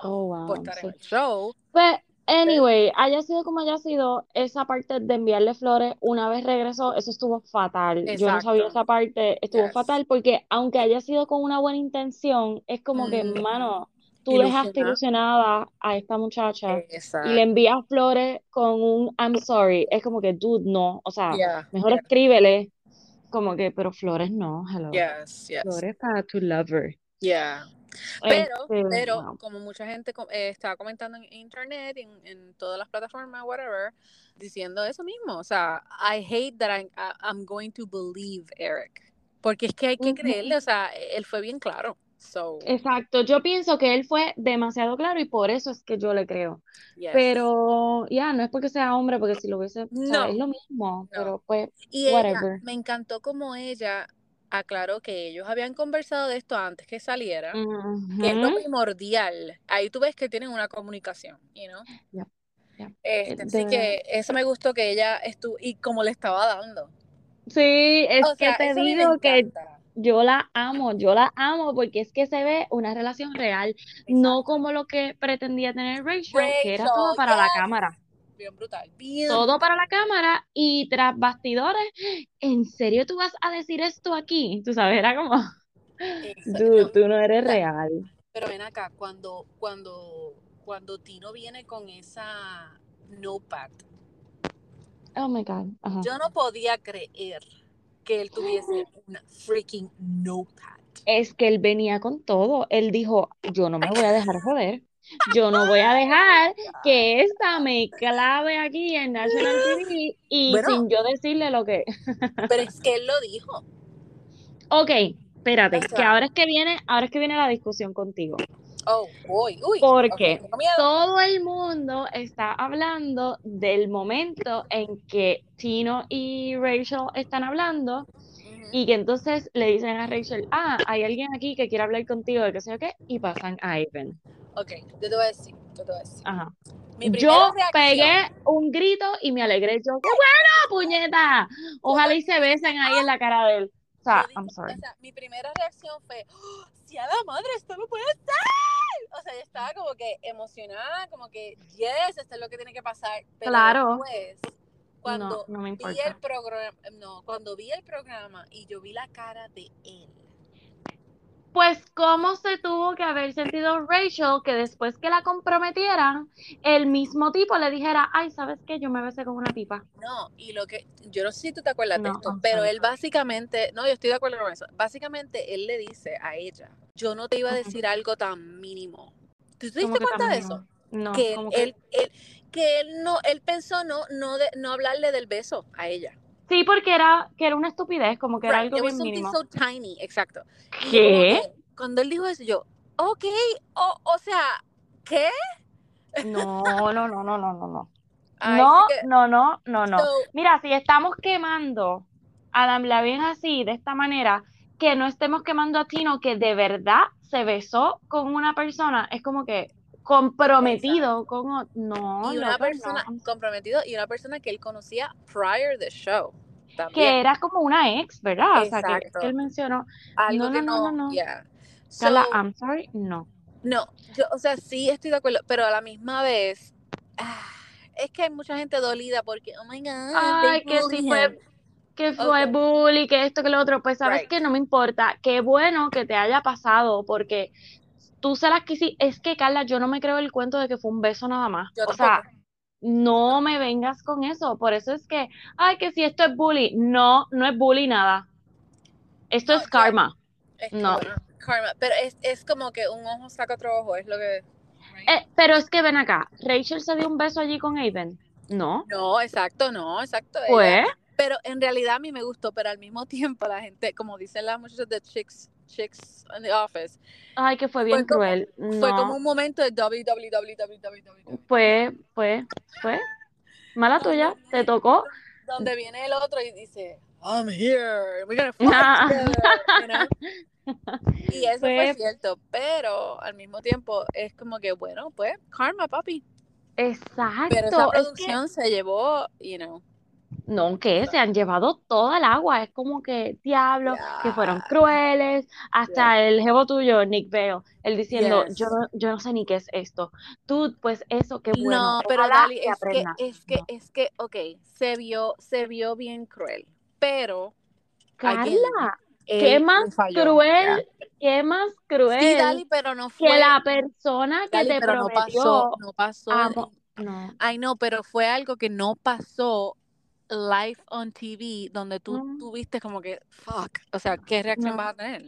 Oh, por wow, estar sí. en el show. Pues, anyway, haya sido como haya sido, esa parte de enviarle flores una vez regresó, eso estuvo fatal. Yo no sabía esa parte, estuvo Yes. fatal porque aunque haya sido con una buena intención, es como que, Ujú. mano, tú dejaste ilusionada a esta muchacha y le envías flores con un I'm sorry, es como que, dude, no, o sea, mejor escríbele, como que, pero flores no, hello. Flores para tu lover. Yeah. Pero, este, pero como mucha gente eh, estaba comentando en internet, en, en, todas las plataformas, whatever, diciendo eso mismo. O sea, I hate that I'm, I'm going to believe Eric. Porque es que hay que creerle, o sea, él fue bien claro. So. Exacto, yo pienso que él fue demasiado claro y por eso es que yo le creo. Pero ya, no es porque sea hombre, porque si lo hubiese, no. es lo mismo, pero pues, y whatever. me encantó como ella aclaró que ellos habían conversado de esto antes que saliera, que es lo primordial. Ahí tú ves que tienen una comunicación, you know? Este, así que eso me gustó que ella estuvo y como le estaba dando. Sí, es que te digo que yo la amo, yo la amo porque es que se ve una relación real, no como lo que pretendía tener Rachel, que era todo para la cámara. Bien brutal. todo para la cámara y tras bastidores, ¿en serio tú vas a decir esto aquí? Tú sabes, era como, tú, tú no eres real. Pero ven acá, cuando, cuando, cuando Tino viene con esa notepad, Oh my God. Yo no podía creer que él tuviese una freaking notepad. Es que él venía con todo. Él dijo, yo no me voy a dejar joder. Yo no voy a dejar que esta me clave aquí en National TV y sin yo decirle lo que. pero es que él lo dijo. Ok, espérate, que ahora es que viene, ahora es que viene la discusión contigo. Oh, uy, uy. Porque todo el mundo está hablando del momento en que Tino y Rachel están hablando y que entonces le dicen a Rachel, ah, hay alguien aquí que quiere hablar contigo de qué sé yo qué, y pasan a Ivan. Ok, yo te voy a decir, yo te voy a decir. Ajá. yo pegué un grito y me alegré. Yo, ¡qué bueno, puñeta! Ojalá y se besen ahí en la cara de él. O sea, I'm sorry. O sea, mi primera reacción fue, ¡Oh, si a la madre, esto no puede ser o sea, yo estaba como que emocionada, como que, yes, esto es lo que tiene que pasar. Pero claro. después, cuando vi el programa, no, cuando vi el programa y yo vi la cara de él. Pues cómo se tuvo que haber sentido Rachel que después que la comprometieran, el mismo tipo le dijera, ay, ¿sabes qué? Yo me besé con una tipa. No, y lo que, yo no sé si tú te acuerdas de esto, pero él básicamente, no, yo estoy de acuerdo con eso, básicamente él le dice a ella, yo no te iba a decir algo tan mínimo. ¿Tú te diste cuenta de eso? No, que él, él, que él no, él pensó no, no, de, no hablarle del beso a ella. Sí, porque era, que era una estupidez, como que era algo bien mínimo. so tiny, exacto. ¿Qué? cuando él dijo eso, yo, ok, o, o sea, ¿qué? No, no, no, no, no, no, no. no, no, no, no, no. Mira, si estamos quemando a Adam Levine así, de esta manera, que no estemos quemando a Tino, que de verdad se besó con una persona, es como que comprometido con no y una persona comprometido y una persona que él conocía prior the show que era como una ex verdad o sea que, él mencionó. No, no, no, no, no, I'm sorry no. No yo o sea sí estoy de acuerdo pero a la misma vez ah, es que hay mucha gente dolida porque oh my god ay que sí fue que fue bully, que esto, que lo otro, pues sabes que no me importa, qué bueno que te haya pasado, porque tú se las quisiste, es que Carla, yo no me creo el cuento de que fue un beso nada más, o sea, no me vengas con eso, por eso es que, ay, que si esto es bully, no, no es bully nada, esto es karma, no. karma, pero es, es, como que un ojo saca otro ojo, es lo que... Eh, pero es que ven acá, Rachel se dio un beso allí con Aiden, ¿no? No, exacto, no, exacto. Pues... Pero en realidad a mí me gustó, pero al mismo tiempo la gente, como dicen las muchachas de Chicks, Chicks in the Office. Ay, que fue bien cruel. Fue como un momento de www. Fue, fue, fue. Mala tuya, te tocó. Donde viene el otro y dice, I'm here, we're gonna fight together, Y eso fue cierto, pero al mismo tiempo es como que, bueno, pues, karma, papi. Exacto. Pero esa producción se llevó, you know. No, que se han llevado toda el agua. Es como que diablo, que fueron crueles. Hasta el jevo tuyo, Nick Bale, él diciendo, yo, yo no sé ni qué es esto. Tú, pues eso, qué bueno. No, pero Dali, es que, es que, es que, ok, se vio, se vio bien cruel. Pero, Carla, ¿Qué más falló. cruel, qué más cruel Sí, Dali, pero no que fue. la persona que Dali, te pero no pasó, no pasó. amo- no. Ay, no, pero fue algo que no pasó live on TV, donde tú Mm. tuviste como que, fuck, o sea, ¿qué reacción No. vas a tener?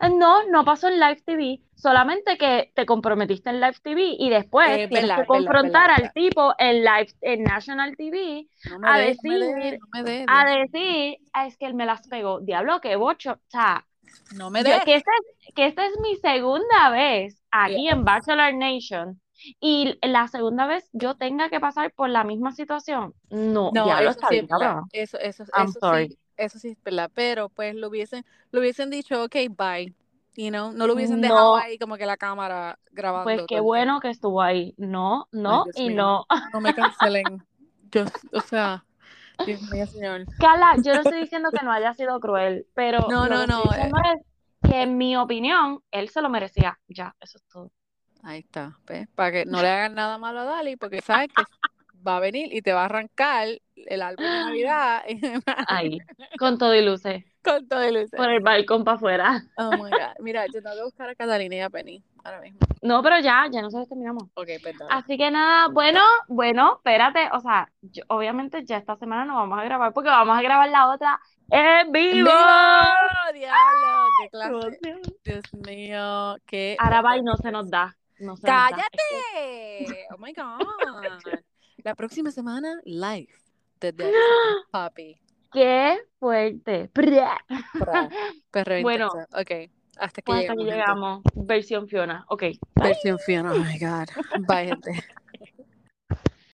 Eh, No, no pasó en Live TV, solamente que te comprometiste en Live TV y después Es tienes verdad, que verdad, confrontar verdad, al tipo en Live, en National TV No a no decir, no a Dios decir, "Ah, es que él me las pegó. Diablo, qué bocho. O sea, no me yo, des. que esta es, que esta es mi segunda vez aquí en Bachelor Nation y la segunda vez yo tenga que pasar por la misma situación. No, No, diablo, eso está sí bien. Eso, eso, I'm eso sorry. sí, eso sí es verdad. Pero pues lo hubiesen, lo hubiesen dicho, ok, bye. You know, no lo hubiesen dejado No, ahí como que la cámara grabando pues qué bueno que estuvo ahí. No, no y mío, no. no me cancelen. Yo, o sea, Dios mío, señor. Carla, yo no estoy diciendo que no haya sido cruel, pero No, lo no, que no. eh, diciendo es que en mi opinión, él se lo merecía. Ya, eso es todo. Ahí está, ¿ves? Para que no le hagan nada malo a Dali, porque sabes que va a venir y te va a arrancar el árbol de Navidad Ahí, con todo y luces, con todo el por el balcón para afuera. Oh my God. Mira, yo tengo que buscar a Catalina y a Penny ahora mismo. No, pero ya, ya nosotros terminamos. Ok, perdón. Así que nada, bueno, bueno, espérate, o sea, yo- obviamente ya esta semana no vamos a grabar porque vamos a grabar la otra en vivo. ¡Diablo! ¡Qué clase! Dios mío, qué. Ahora va y no se nos da. No. ¡Cállate! ¡Oh my God! La próxima semana, live desde Papi. Qué fuerte. Bra. Perreo Bueno. Ok, hasta que Pues hasta llegamos. que gente. llegamos. Versión Fiona. Ok. Versión Fiona. Oh my God. Bye, gente.